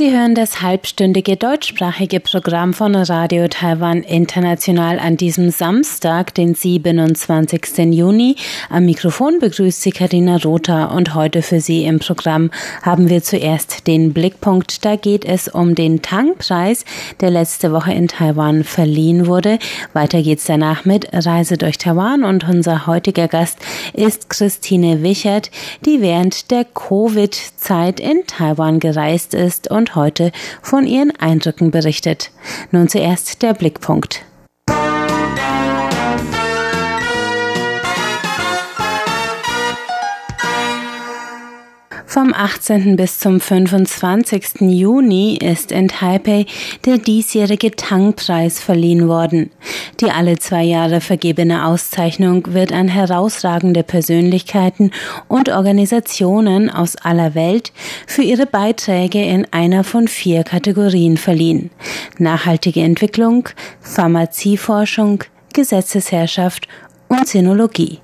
Sie hören das halbstündige deutschsprachige Programm von Radio Taiwan International an diesem Samstag, den 27. Juni. Am Mikrofon begrüßt Sie Karina Rotha und heute für Sie im Programm haben wir zuerst den Blickpunkt. Da geht es um den Tang-Preis, der letzte Woche in Taiwan verliehen wurde. Weiter geht's danach mit Reise durch Taiwan und unser heutiger Gast ist Christine Wichert, die während der Covid-Zeit in Taiwan gereist ist und heute von ihren Eindrücken berichtet. Nun zuerst der Blickpunkt. Vom 18. bis zum 25. Juni ist in Taipei der diesjährige Tang-Preis verliehen worden. Die alle zwei Jahre vergebene Auszeichnung wird an herausragende Persönlichkeiten und Organisationen aus aller Welt für ihre Beiträge in einer von vier Kategorien verliehen. Nachhaltige Entwicklung, Pharmazieforschung, Gesetzesherrschaft und Sinologie.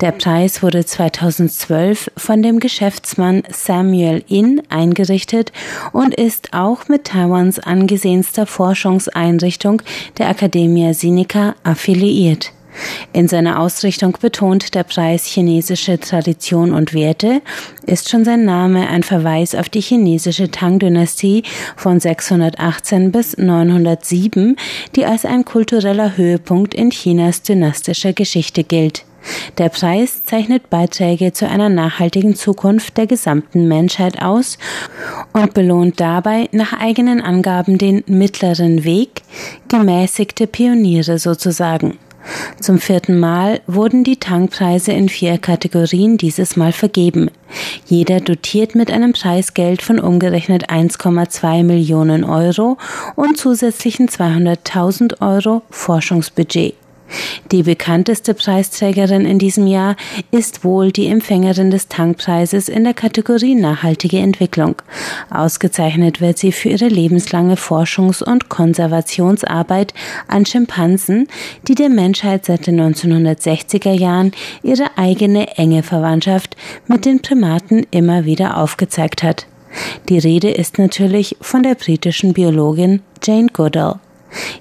Der Preis wurde 2012 von dem Geschäftsmann Samuel In eingerichtet und ist auch mit Taiwans angesehenster Forschungseinrichtung der Academia Sinica affiliiert. In seiner Ausrichtung betont der Preis chinesische Tradition und Werte, ist schon sein Name ein Verweis auf die chinesische Tang-Dynastie von 618 bis 907, die als ein kultureller Höhepunkt in Chinas dynastischer Geschichte gilt. Der Preis zeichnet Beiträge zu einer nachhaltigen Zukunft der gesamten Menschheit aus und belohnt dabei nach eigenen Angaben den mittleren Weg, gemäßigte Pioniere sozusagen. Zum vierten Mal wurden die Tankpreise in vier Kategorien dieses Mal vergeben. Jeder dotiert mit einem Preisgeld von umgerechnet 1,2 Millionen Euro und zusätzlichen 200.000 Euro Forschungsbudget. Die bekannteste Preisträgerin in diesem Jahr ist wohl die Empfängerin des Tankpreises in der Kategorie Nachhaltige Entwicklung. Ausgezeichnet wird sie für ihre lebenslange Forschungs- und Konservationsarbeit an Schimpansen, die der Menschheit seit den 1960er Jahren ihre eigene enge Verwandtschaft mit den Primaten immer wieder aufgezeigt hat. Die Rede ist natürlich von der britischen Biologin Jane Goodall.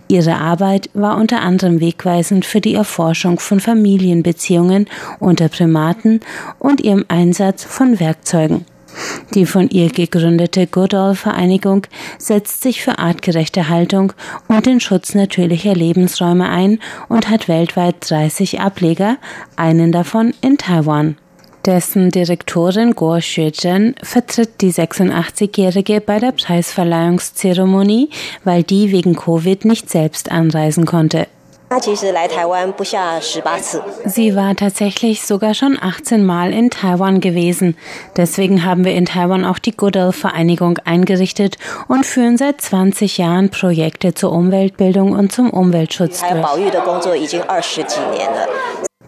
Ihre Arbeit war unter anderem wegweisend für die Erforschung von Familienbeziehungen unter Primaten und ihrem Einsatz von Werkzeugen. Die von ihr gegründete Goodall-Vereinigung setzt sich für artgerechte Haltung und den Schutz natürlicher Lebensräume ein und hat weltweit 30 Ableger, einen davon in Taiwan. Dessen Direktorin Guo Xuezhen vertritt die 86-Jährige bei der Preisverleihungszeremonie, weil die wegen Covid nicht selbst anreisen konnte. Sie war tatsächlich sogar schon 18 Mal in Taiwan gewesen. Deswegen haben wir in Taiwan auch die Goodall-Vereinigung eingerichtet und führen seit 20 Jahren Projekte zur Umweltbildung und zum Umweltschutz durch.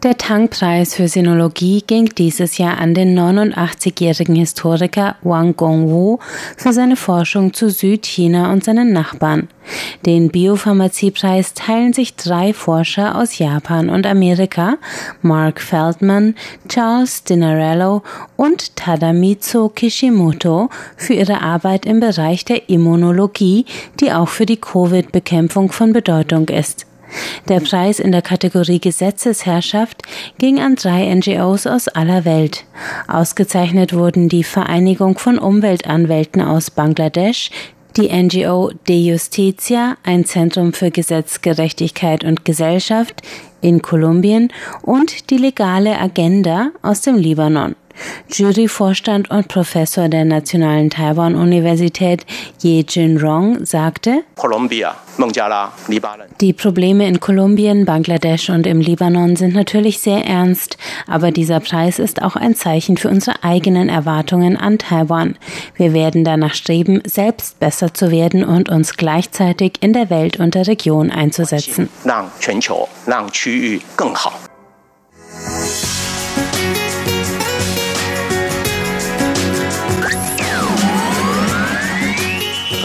Der Tang-Preis für Sinologie ging dieses Jahr an den 89-jährigen Historiker Wang Gongwu für seine Forschung zu Südchina und seinen Nachbarn. Den Biopharmaziepreis teilen sich drei Forscher aus Japan und Amerika, Mark Feldman, Charles Dinarello und Tadamitsu Kishimoto, für ihre Arbeit im Bereich der Immunologie, die auch für die Covid-Bekämpfung von Bedeutung ist. Der Preis in der Kategorie Gesetzesherrschaft ging an drei NGOs aus aller Welt. Ausgezeichnet wurden die Vereinigung von Umweltanwälten aus Bangladesch, die NGO De Justitia, ein Zentrum für Gesetzgerechtigkeit und Gesellschaft in Kolumbien und die legale Agenda aus dem Libanon. Juryvorstand und Professor der Nationalen Taiwan-Universität Ye Jin-rong sagte, die Probleme in Kolumbien, Bangladesch und im Libanon sind natürlich sehr ernst, aber dieser Preis ist auch ein Zeichen für unsere eigenen Erwartungen an Taiwan. Wir werden danach streben, selbst besser zu werden und uns gleichzeitig in der Welt und der Region einzusetzen.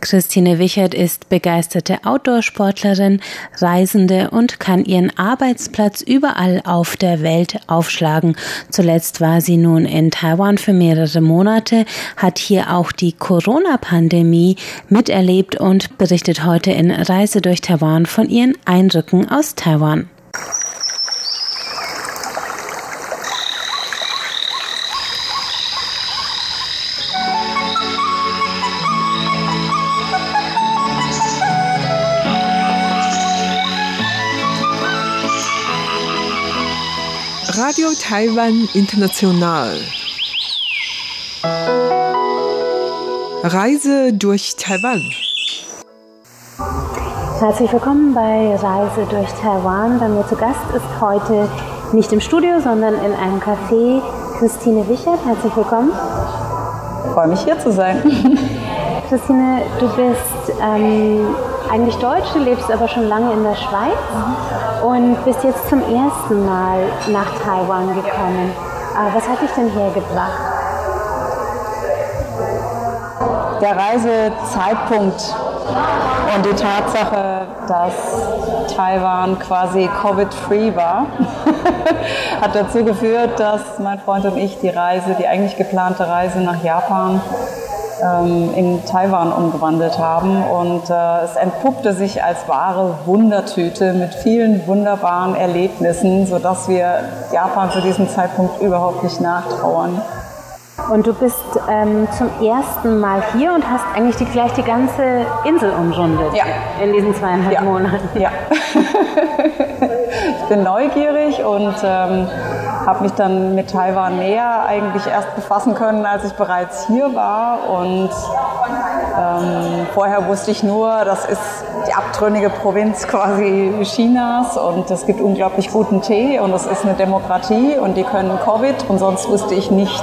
Christine Wichert ist begeisterte Outdoor-Sportlerin, Reisende und kann ihren Arbeitsplatz überall auf der Welt aufschlagen. Zuletzt war sie nun in Taiwan für mehrere Monate, hat hier auch die Corona-Pandemie miterlebt und berichtet heute in Reise durch Taiwan von ihren Eindrücken aus Taiwan. Radio Taiwan International. Reise durch Taiwan. Herzlich willkommen bei Reise durch Taiwan. Bei mir zu Gast ist heute nicht im Studio, sondern in einem Café Christine Wichert. Herzlich willkommen. Ich freue mich hier zu sein. Christine, du bist ähm, eigentlich Deutsch, du lebst aber schon lange in der Schweiz und bist jetzt zum ersten Mal nach Taiwan gekommen. Äh, was hat dich denn hergebracht? Der Reisezeitpunkt und die Tatsache, dass Taiwan quasi Covid-free war, hat dazu geführt, dass mein Freund und ich die Reise, die eigentlich geplante Reise nach Japan, ähm, in Taiwan umgewandelt haben. Und äh, es entpuppte sich als wahre Wundertüte mit vielen wunderbaren Erlebnissen, sodass wir Japan zu diesem Zeitpunkt überhaupt nicht nachtrauern. Und du bist ähm, zum ersten Mal hier und hast eigentlich die, gleich die ganze Insel umrundet ja. in diesen zweieinhalb ja. Monaten. Ja. ich bin neugierig und ähm, habe mich dann mit Taiwan näher eigentlich erst befassen können, als ich bereits hier war. Und ähm, vorher wusste ich nur, das ist die abtrünnige Provinz quasi Chinas und es gibt unglaublich guten Tee und es ist eine Demokratie und die können Covid und sonst wusste ich nichts.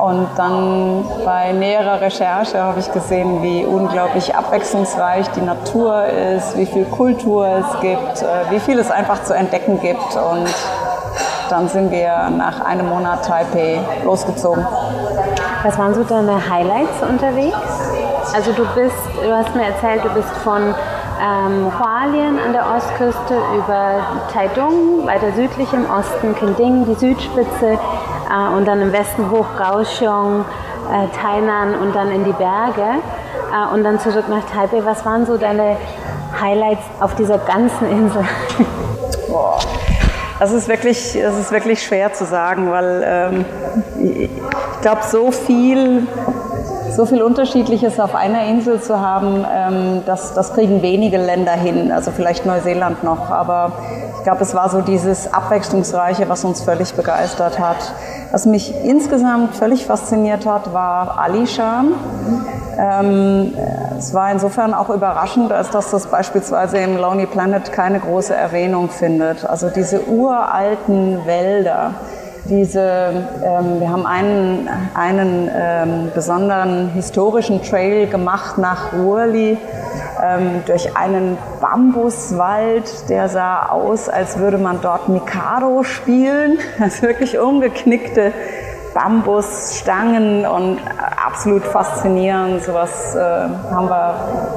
Und dann bei näherer Recherche habe ich gesehen, wie unglaublich abwechslungsreich die Natur ist, wie viel Kultur es gibt, äh, wie viel es einfach zu entdecken gibt. Und dann sind wir nach einem Monat Taipei losgezogen. Was waren so deine Highlights unterwegs? Also du bist, du hast mir erzählt, du bist von ähm, Hualien an der Ostküste über Taidung, weiter südlich im Osten Kending, die Südspitze äh, und dann im Westen hoch Kaohsiung, äh, Tainan und dann in die Berge äh, und dann zurück nach Taipei. Was waren so deine Highlights auf dieser ganzen Insel? Boah. Das ist wirklich, das ist wirklich schwer zu sagen, weil ähm, ich glaube, so viel, so viel Unterschiedliches auf einer Insel zu haben, ähm, das, das kriegen wenige Länder hin. Also vielleicht Neuseeland noch, aber ich glaube, es war so dieses Abwechslungsreiche, was uns völlig begeistert hat. Was mich insgesamt völlig fasziniert hat, war Alishan. Ähm, es war insofern auch überraschend, als dass das beispielsweise im Lonely Planet keine große Erwähnung findet. Also diese uralten Wälder, diese, ähm, wir haben einen, einen ähm, besonderen historischen Trail gemacht nach Ruhrli ähm, durch einen Bambuswald, der sah aus, als würde man dort Mikado spielen. Also wirklich umgeknickte Bambusstangen und absolut faszinierend. Sowas äh, haben, wir,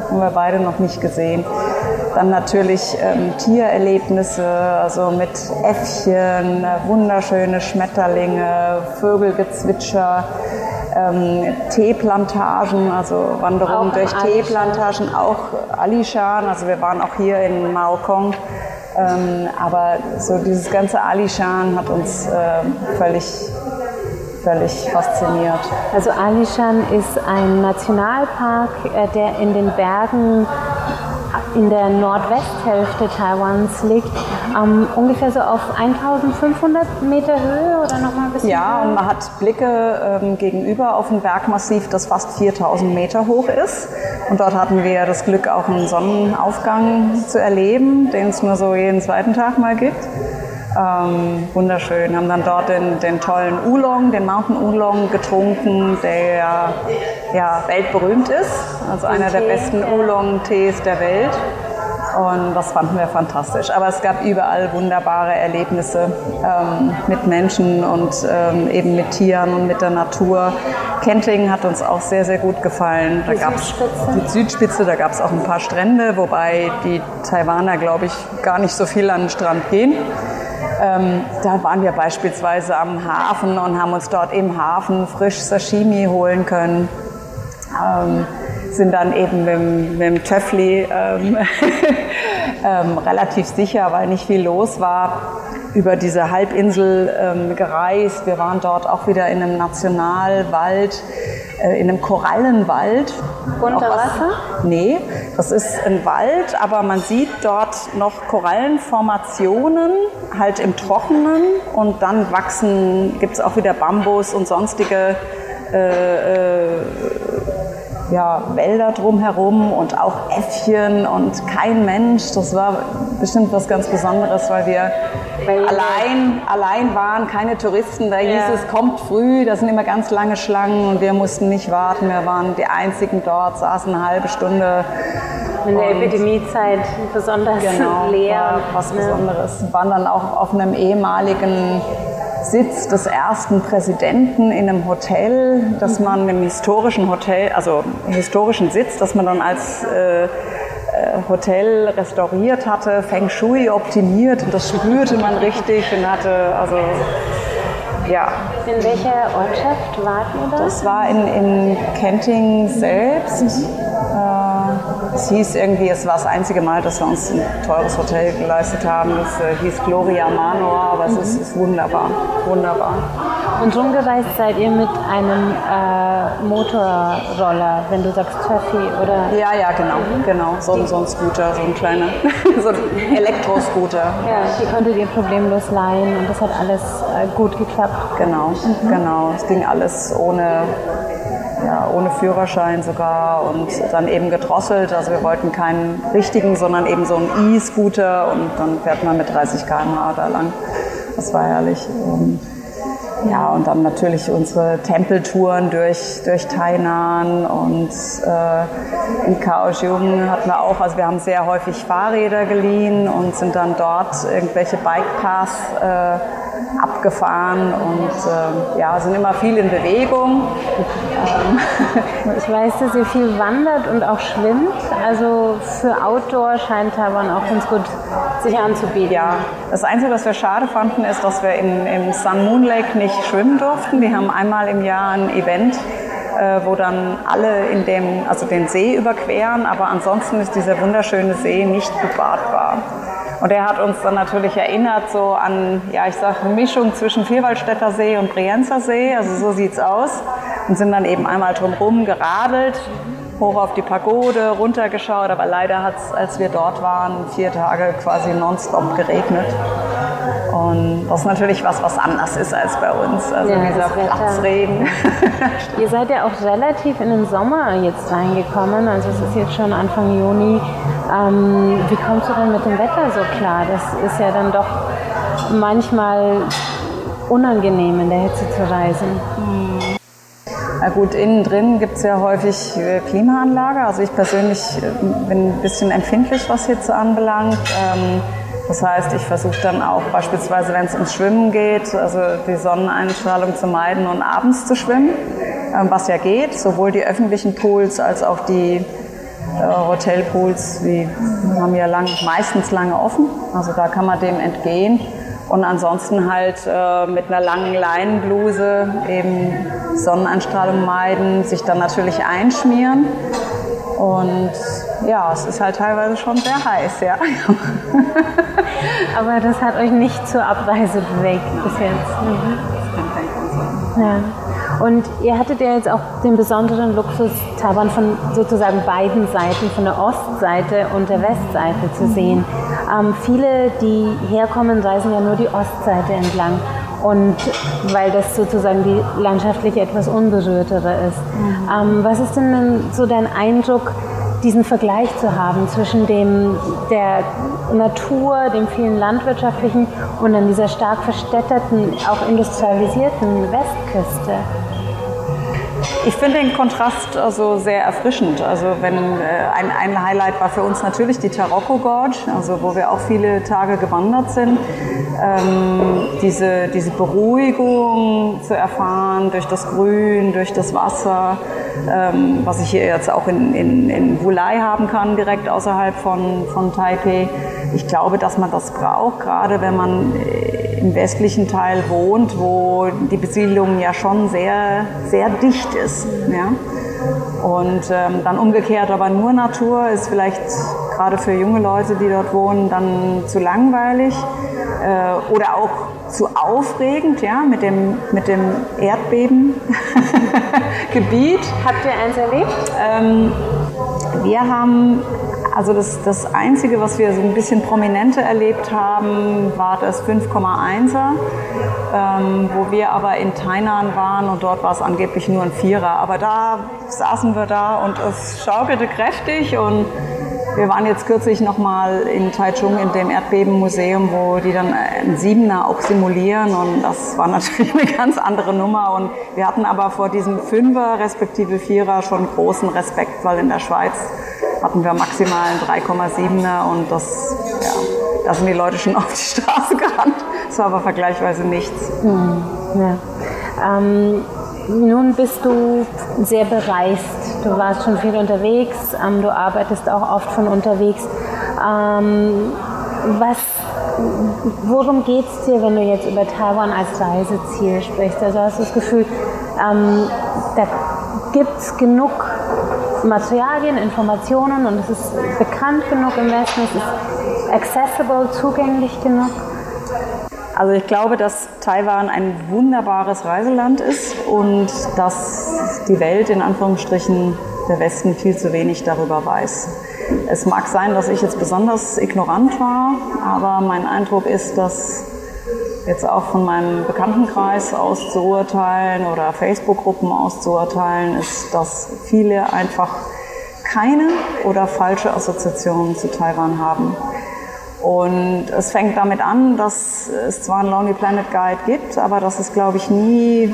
haben wir beide noch nicht gesehen. Dann natürlich ähm, Tiererlebnisse, also mit Äffchen, wunderschöne Schmetterlinge, Vögelgezwitscher, ähm, Teeplantagen, also Wanderungen durch Teeplantagen, auch Alishan. Also wir waren auch hier in Maokong. Ähm, aber so dieses ganze Alishan hat uns äh, völlig völlig fasziniert. Also Alishan ist ein Nationalpark, äh, der in den Bergen in der Nordwesthälfte Taiwans liegt, ähm, ungefähr so auf 1500 Meter Höhe oder nochmal ein bisschen Ja, höher? und man hat Blicke ähm, gegenüber auf ein Bergmassiv, das fast 4000 Meter hoch ist. Und dort hatten wir das Glück, auch einen Sonnenaufgang zu erleben, den es nur so jeden zweiten Tag mal gibt. Ähm, wunderschön. Haben dann dort den, den tollen Oolong, den Mountain Oolong getrunken, der ja weltberühmt ist. Also einer der besten Oolong-Tees der Welt. Und das fanden wir fantastisch. Aber es gab überall wunderbare Erlebnisse ähm, mit Menschen und ähm, eben mit Tieren und mit der Natur. Kenting hat uns auch sehr, sehr gut gefallen. Da die gab's Südspitze? die Südspitze, da gab es auch ein paar Strände, wobei die Taiwaner, glaube ich, gar nicht so viel an den Strand gehen. Ähm, da waren wir beispielsweise am Hafen und haben uns dort im Hafen frisch Sashimi holen können. Ähm, sind dann eben mit, dem- mit dem Töffli ähm, ähm, relativ sicher, weil nicht viel los war, über diese Halbinsel ähm, gereist. Wir waren dort auch wieder in einem Nationalwald, äh, in einem Korallenwald. Unter Wasser? Nee, das ist ein Wald, aber man sieht dort noch Korallenformationen, halt im Trockenen und dann wachsen, gibt es auch wieder Bambus und sonstige äh, äh, ja, Wälder drumherum und auch Äffchen und kein Mensch. Das war bestimmt was ganz Besonderes, weil wir Weil- allein, allein waren, keine Touristen. Da hieß Ja. es, kommt früh, da sind immer ganz lange Schlangen und wir mussten nicht warten. Wir waren die Einzigen dort, saßen eine halbe Stunde. In der Epidemiezeit besonders Genau, leer. war und, was ne? Besonderes. Wir waren dann auch auf einem ehemaligen Sitz des ersten Präsidenten in einem Hotel, dass man im historischen Hotel, also im historischen Sitz, dass man dann als äh, äh, Hotel restauriert hatte, Feng Shui optimiert und das spürte man richtig und hatte also ja, In welcher Ortschaft wart ihr da? das war in, in Kenting selbst. Äh, es hieß irgendwie, es war das einzige Mal, dass wir uns ein teures Hotel geleistet haben. Das äh, hieß Gloria Manor, aber es ist, ist wunderbar, wunderbar. Und rumgereist seid ihr mit einem äh, Motorroller, wenn du sagst Töffi oder Ja, ja, genau, genau. So, ein- so ein Scooter, so ein kleiner, so ein Elektroscooter. ja, die konntet ihr problemlos leihen und das hat alles äh, gut geklappt. Genau, genau. Es ging alles ohne, ja, ohne Führerschein sogar und dann eben gedrosselt. Also wir wollten keinen richtigen, sondern eben so einen E-Scooter und dann fährt man mit 30 km/h da lang. Das war herrlich. Und ja, und dann natürlich unsere Tempeltouren durch, durch Tainan und äh, in Kaohsiung hatten wir auch, also wir haben sehr häufig Fahrräder geliehen und sind dann dort irgendwelche Bikepaths äh, abgefahren und äh, ja, sind immer viel in Bewegung. Ich weiß, dass ihr viel wandert und auch schwimmt. Also für Outdoor scheint Taiwan auch ganz gut sich anzubieten. Ja, das Einzige, was wir schade fanden, ist, dass wir in, im Sun Moon Lake nicht schwimmen durften. Die haben einmal im Jahr ein Event, äh, wo dann alle in dem, also den See überqueren, aber ansonsten ist dieser wunderschöne See nicht befahrbar. Und er hat uns dann natürlich erinnert so an, ja, ich sag eine Mischung zwischen Vierwaldstätter See und Brienzer See, also so sieht's aus. Und sind dann eben einmal drumherum geradelt, hoch auf die Pagode, runtergeschaut, aber leider hat es, als wir dort waren, vier Tage quasi nonstop geregnet. Und das ist natürlich was, was anders ist als bei uns. Also Ja, dieser. Platzregen. Ihr seid ja auch relativ in den Sommer jetzt reingekommen, also es ist jetzt schon Anfang Juni. Ähm, wie kommst du denn mit dem Wetter so klar? Das ist ja dann doch manchmal unangenehm in der Hitze zu reisen. Na gut, innen drin gibt es ja häufig äh, Klimaanlage. Also ich persönlich äh, bin ein bisschen empfindlich, was Hitze anbelangt. Ähm, Das heißt, ich versuche dann auch beispielsweise, wenn es ums Schwimmen geht, also die Sonneneinstrahlung zu meiden und abends zu schwimmen, ähm, was ja geht. Sowohl die öffentlichen Pools als auch die äh, Hotelpools, die haben ja lang, meistens lange offen. Also da kann man dem entgehen. Und ansonsten halt äh, mit einer langen Leinenbluse eben Sonneneinstrahlung meiden, sich dann natürlich einschmieren. Und ja, es ist halt teilweise schon sehr heiß, ja. Aber das hat euch nicht zur Abreise bewegt bis jetzt. Mhm. Ja. Und ihr hattet ja jetzt auch den besonderen Luxus, Taiwan von sozusagen beiden Seiten, von der Ostseite und der Westseite zu sehen. Ähm, viele, die herkommen, reisen ja nur die Ostseite entlang. Und weil das sozusagen die landschaftlich etwas unberührtere ist. Ähm, was ist denn so dein Eindruck, diesen Vergleich zu haben zwischen dem, der Natur, dem vielen landwirtschaftlichen und dann dieser stark verstädterten, auch industrialisierten Westküste? Ich finde den Kontrast also sehr erfrischend. Also wenn äh, ein, ein Highlight war für uns natürlich die Tarocco Gorge, also wo wir auch viele Tage gewandert sind. Ähm, diese, diese Beruhigung zu erfahren durch das Grün, durch das Wasser, ähm, was ich hier jetzt auch in, in, in Wulai haben kann, direkt außerhalb von, von Taipei. Ich glaube, dass man das braucht, gerade wenn man äh, im westlichen Teil wohnt, wo die Besiedlung ja schon sehr, sehr dicht ist. Ja? Und ähm, dann umgekehrt aber nur Natur ist vielleicht gerade für junge Leute, die dort wohnen, dann zu langweilig äh, oder auch zu aufregend, ja, mit dem, mit dem Erdbebengebiet. Habt ihr eins erlebt? Ähm, wir haben also das, das Einzige, was wir so ein bisschen prominenter erlebt haben, war das 5,1er, ähm, wo wir aber in Tainan waren und dort war es angeblich nur ein Vierer. Aber da saßen wir da und es schaukelte kräftig und wir waren jetzt kürzlich nochmal in Taichung in dem Erdbebenmuseum, wo die dann ein Siebener auch simulieren und das war natürlich eine ganz andere Nummer und wir hatten aber vor diesem Fünfer respektive Vierer schon großen Respekt, weil in der Schweiz hatten wir maximal einen 3,7er und das, ja, da sind die Leute schon auf die Straße gerannt. Das war aber vergleichsweise nichts. Mhm. Ja. Ähm, nun bist du sehr bereist. Du warst schon viel unterwegs. Ähm, du arbeitest auch oft von unterwegs. Ähm, was, worum geht es dir, wenn du jetzt über Taiwan als Reiseziel sprichst? Also hast du das Gefühl, ähm, da gibt es genug Materialien, Informationen und es ist bekannt genug im Westen, es ist accessible, zugänglich genug? Also ich glaube, dass Taiwan ein wunderbares Reiseland ist und dass die Welt in Anführungsstrichen der Westen viel zu wenig darüber weiß. Es mag sein, dass ich jetzt besonders ignorant war, aber mein Eindruck ist, dass jetzt auch von meinem Bekanntenkreis aus zu urteilen oder Facebook-Gruppen auszuurteilen, ist, dass viele einfach keine oder falsche Assoziationen zu Taiwan haben. Und es fängt damit an, dass es zwar einen Lonely Planet Guide gibt, aber dass es, glaube ich, nie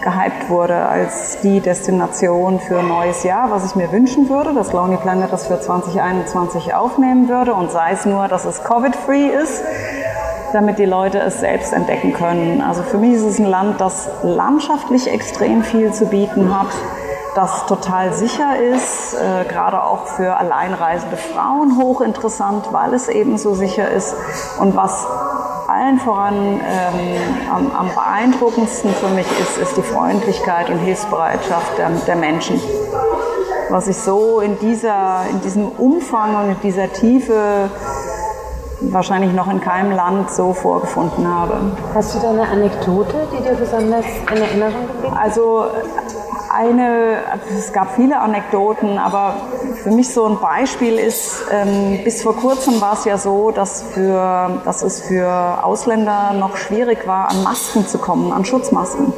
gehypt wurde als die Destination für ein neues Jahr, was ich mir wünschen würde, dass Lonely Planet das für 2021 aufnehmen würde und sei es nur, dass es Covid-free ist damit die Leute es selbst entdecken können. Also für mich ist es ein Land, das landschaftlich extrem viel zu bieten hat, das total sicher ist, äh, gerade auch für alleinreisende Frauen hochinteressant, weil es eben so sicher ist und was allen voran ähm, am, am, beeindruckendsten für mich ist, ist die Freundlichkeit und Hilfsbereitschaft der, der Menschen. Was ich so in, dieser, in diesem Umfang und in dieser Tiefe wahrscheinlich noch in keinem Land so vorgefunden habe. Hast du da eine Anekdote, die dir besonders in Erinnerung geblieben ist? Also eine, es gab viele Anekdoten, aber für mich so ein Beispiel ist, ähm, bis vor kurzem war es ja so, dass, für, dass es für Ausländer noch schwierig war, an Masken zu kommen, an Schutzmasken.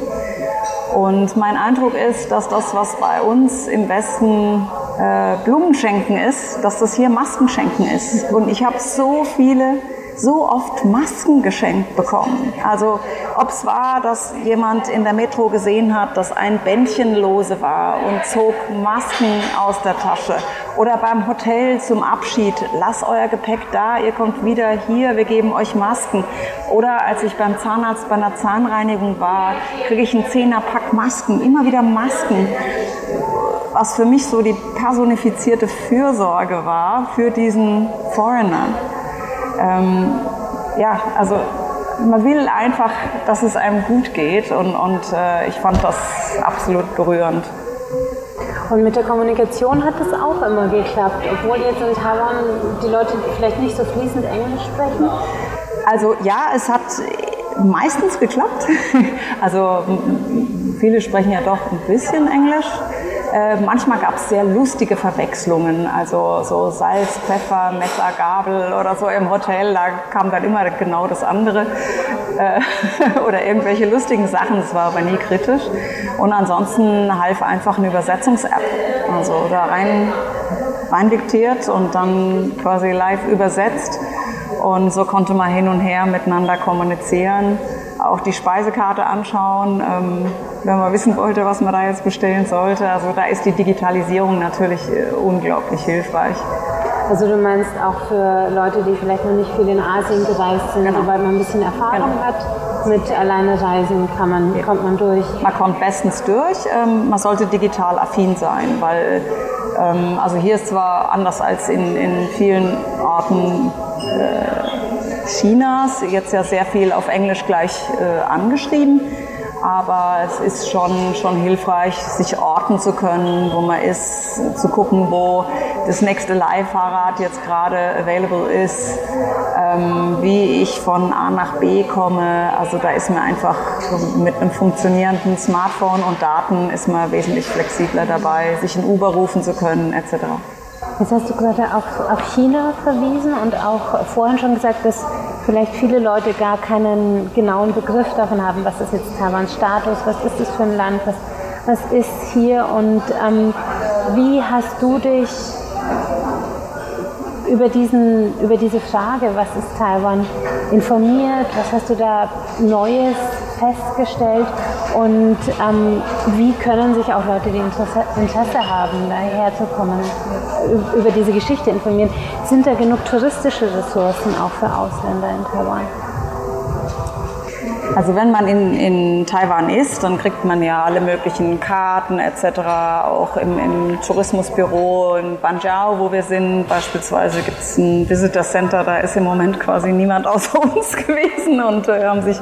Und mein Eindruck ist, dass das, was bei uns im Westen äh, Blumenschenken ist, dass das hier Maskenschenken ist. Und ich habe so viele so oft Masken geschenkt bekommen. Also ob es war, dass jemand in der Metro gesehen hat, dass ein Bändchen lose war und zog Masken aus der Tasche. Oder beim Hotel zum Abschied, lass euer Gepäck da, ihr kommt wieder hier, wir geben euch Masken. Oder als ich beim Zahnarzt bei einer Zahnreinigung war, kriege ich einen Zehnerpack Masken, immer wieder Masken was für mich so die personifizierte Fürsorge war für diesen Foreigner. Ähm, ja, also man will einfach, dass es einem gut geht und, und äh, ich fand das absolut berührend. Und mit der Kommunikation hat es auch immer geklappt, obwohl jetzt in Taiwan die Leute vielleicht nicht so fließend Englisch sprechen? Also ja, es hat meistens geklappt. Also viele sprechen ja doch ein bisschen Englisch. Äh, manchmal gab es sehr lustige Verwechslungen, also so Salz, Pfeffer, Messer, Gabel oder so im Hotel, da kam dann immer genau das andere äh, oder irgendwelche lustigen Sachen, das war aber nie kritisch. Und ansonsten half einfach eine Übersetzungs-App, also da rein, rein diktiert und dann quasi live übersetzt und so konnte man hin und her miteinander kommunizieren. auch die Speisekarte anschauen, ähm, wenn man wissen wollte, was man da jetzt bestellen sollte. Also da ist die Digitalisierung natürlich äh, unglaublich hilfreich. Also du meinst auch für Leute, die vielleicht noch nicht viel in Asien gereist sind, genau. sobald man ein bisschen Erfahrung genau. hat mit alleine reisen, kann man, ja. kommt man durch? Man kommt bestens durch. Ähm, man sollte digital affin sein, weil ähm, also hier ist zwar anders als in, in vielen Orten äh, Chinas, jetzt ja sehr viel auf Englisch gleich äh, angeschrieben, aber es ist schon, schon hilfreich, sich orten zu können, wo man ist, zu gucken, wo das nächste Leihfahrrad jetzt gerade available ist, ähm, wie ich von A nach B komme. Also da ist man einfach mit einem funktionierenden Smartphone und Daten ist man wesentlich flexibler dabei, sich in Uber rufen zu können etc. Jetzt hast du gerade auf, auf China verwiesen und auch vorhin schon gesagt, dass vielleicht viele Leute gar keinen genauen Begriff davon haben, was ist jetzt Taiwans Status, was ist das für ein Land, was, was ist hier und ähm, wie hast du dich über, diesen, über diese Frage, was ist Taiwan, informiert? Was hast du da Neues festgestellt? Und ähm, wie können sich auch Leute, die Interesse, Interesse haben, daher zu kommen, über diese Geschichte informieren? Sind da genug touristische Ressourcen auch für Ausländer in Taiwan? Also wenn man in, in Taiwan ist, dann kriegt man ja alle möglichen Karten etc. Auch im, im Tourismusbüro in Banjiao, wo wir sind, beispielsweise gibt es ein Visitor Center, da ist im Moment quasi niemand außer uns gewesen und äh, haben sich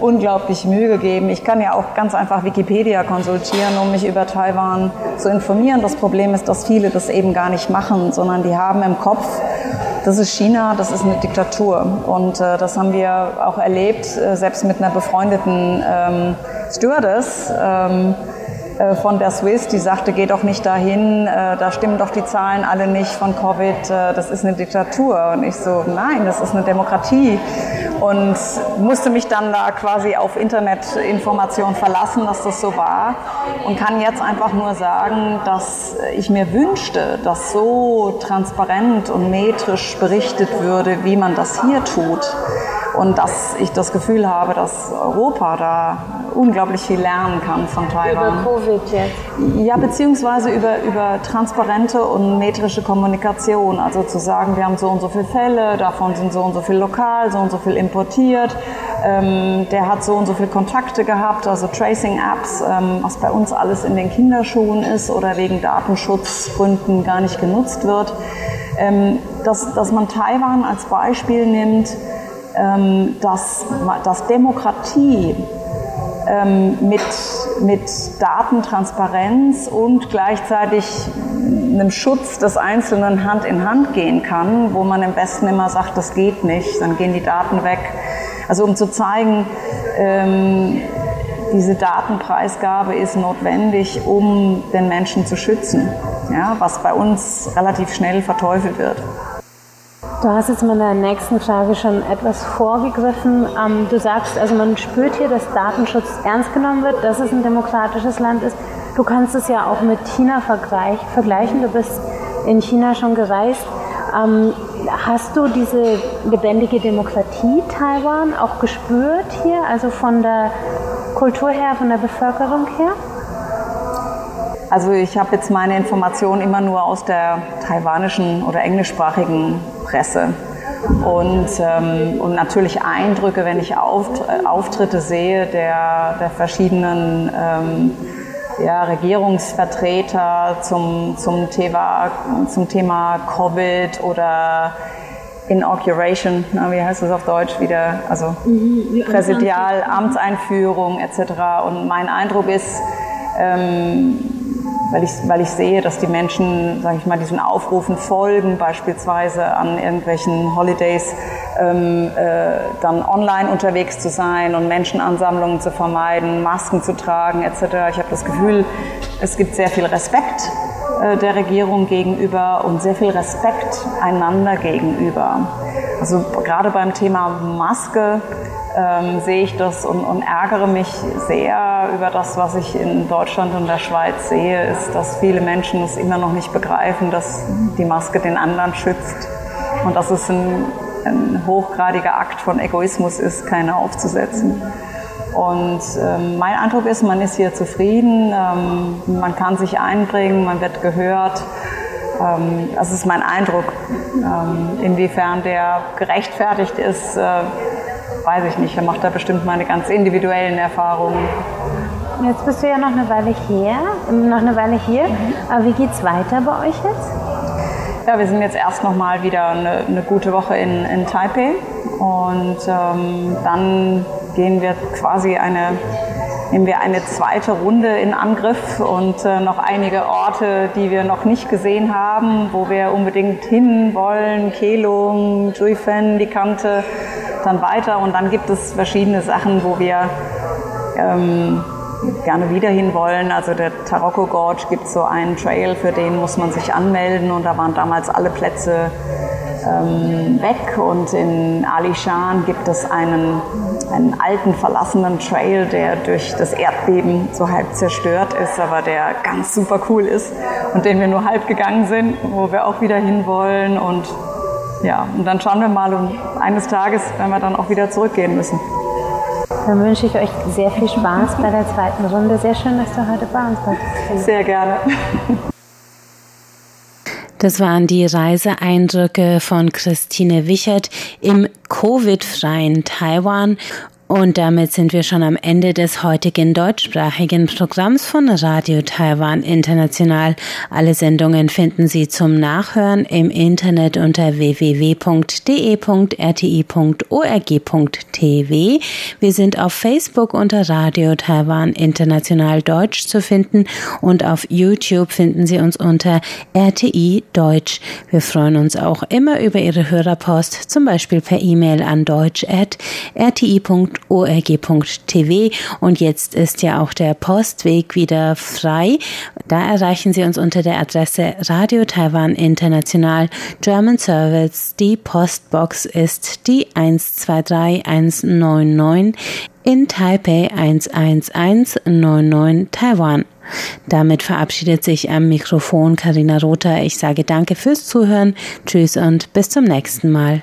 unglaublich Mühe gegeben. Ich kann ja auch ganz einfach Wikipedia konsultieren, um mich über Taiwan zu informieren. Das Problem ist, dass viele das eben gar nicht machen, sondern die haben im Kopf, das ist China, das ist eine Diktatur. Und äh, das haben wir auch erlebt, äh, selbst mit einer befreundeten ähm, Stewardess. Ähm, äh, von der Swiss, die sagte, geh doch nicht dahin, äh, da stimmen doch die Zahlen alle nicht von Covid, das ist eine Diktatur. Und ich so, nein, das ist eine Demokratie. Und musste mich dann da quasi auf Internetinformation verlassen, dass das so war. Und kann jetzt einfach nur sagen, dass ich mir wünschte, dass so transparent und metrisch berichtet würde, wie man das hier tut und dass ich das Gefühl habe, dass Europa da unglaublich viel lernen kann von Taiwan. Über Covid jetzt? Ja, beziehungsweise über, über transparente und metrische Kommunikation. Also zu sagen, wir haben so und so viele Fälle, davon sind so und so viel lokal, so und so viel importiert. Ähm, der hat so und so viele Kontakte gehabt, also Tracing-Apps, ähm, was bei uns alles in den Kinderschuhen ist oder wegen Datenschutzgründen gar nicht genutzt wird. Ähm, dass, dass man Taiwan als Beispiel nimmt, dass, dass Demokratie ähm, mit, mit Datentransparenz und gleichzeitig einem Schutz des Einzelnen Hand in Hand gehen kann, wo man im besten immer sagt, das geht nicht, dann gehen die Daten weg. Also um zu zeigen, ähm, diese Datenpreisgabe ist notwendig, um den Menschen zu schützen, ja, was bei uns relativ schnell verteufelt wird. Du hast jetzt meiner nächsten Frage schon etwas vorgegriffen. Ähm, du sagst, also man spürt hier, dass Datenschutz ernst genommen wird, dass es ein demokratisches Land ist. Du kannst es ja auch mit China vergleichen. Du bist in China schon gereist. Ähm, hast du diese lebendige Demokratie Taiwan auch gespürt hier, also von der Kultur her, von der Bevölkerung her? Also ich habe jetzt meine Informationen immer nur aus der taiwanischen oder englischsprachigen Presse. Und, ähm, und natürlich Eindrücke, wenn ich Auft Auftritte sehe der, der verschiedenen ähm, ja, Regierungsvertreter zum, zum, Thema, zum Thema Covid oder Inauguration, na, wie heißt das auf Deutsch wieder, also mhm, Präsidial, Amtseinführung etc. Und mein Eindruck ist, ähm, weil ich, weil ich sehe, dass die Menschen, sage ich mal, diesen Aufrufen folgen, beispielsweise an irgendwelchen Holidays, ähm, äh, dann online unterwegs zu sein und Menschenansammlungen zu vermeiden, Masken zu tragen etc. Ich habe das Gefühl, es gibt sehr viel Respekt äh, der Regierung gegenüber und sehr viel Respekt einander gegenüber. Also gerade beim Thema Maske ähm, sehe ich das und, und, ärgere mich sehr über das, was ich in Deutschland und der Schweiz sehe, ist, dass viele Menschen es immer noch nicht begreifen, dass die Maske den anderen schützt und dass es ein, ein hochgradiger Akt von Egoismus ist, keine aufzusetzen. Und ähm, mein Eindruck ist, man ist hier zufrieden, ähm, man kann sich einbringen, man wird gehört. Ähm, das ist mein Eindruck. Ähm, inwiefern der gerechtfertigt ist, äh, weiß ich nicht. Er macht da bestimmt meine ganz individuellen Erfahrungen. Jetzt bist du ja noch eine Weile hier, noch eine Weile hier. Mhm. Aber wie geht's weiter bei euch jetzt? Ja, wir sind jetzt erst noch mal wieder eine, eine gute Woche in, in Taipei und ähm, dann gehen wir quasi eine nehmen wir eine zweite Runde in Angriff und äh, noch einige Orte, die wir noch nicht gesehen haben, wo wir unbedingt hin wollen. Kehlung, Juifen, die Kante, dann weiter. Und dann gibt es verschiedene Sachen, wo wir ähm, gerne wieder hin wollen. Also der Taroko Gorge gibt so einen Trail, für den muss man sich anmelden und da waren damals alle Plätze ähm, weg. Und in Alishan gibt es einen, einen alten verlassenen Trail, der durch das Erdbeben so halb zerstört ist, aber der ganz super cool ist und den wir nur halb gegangen sind, wo wir auch wieder hin wollen. Und ja, und dann schauen wir mal und eines Tages werden wir dann auch wieder zurückgehen müssen. Dann wünsche ich euch sehr viel Spaß bei der zweiten Runde. Sehr schön, dass du heute bei uns bist. Sehr gerne. Das waren die Reiseeindrücke von Christine Wichert im Covid-freien Taiwan und damit sind wir schon am Ende des heutigen deutschsprachigen Programms von Radio Taiwan International. Alle Sendungen finden Sie zum Nachhören im Internet unter www.de.rti.org.tv. Wir sind auf Facebook unter Radio Taiwan International Deutsch zu finden und auf YouTube finden Sie uns unter RTI Deutsch. Wir freuen uns auch immer über Ihre Hörerpost, zum Beispiel per E-Mail an deutsch.rti.org.tv. Und jetzt ist ja auch der Postweg wieder frei. Da erreichen Sie uns unter der Adresse Radio Taiwan International German Service. Die Postbox ist die 123199 in Taipei 11199 Taiwan. Damit verabschiedet sich am Mikrofon Karina Rother. Ich sage danke fürs Zuhören. Tschüss und bis zum nächsten Mal.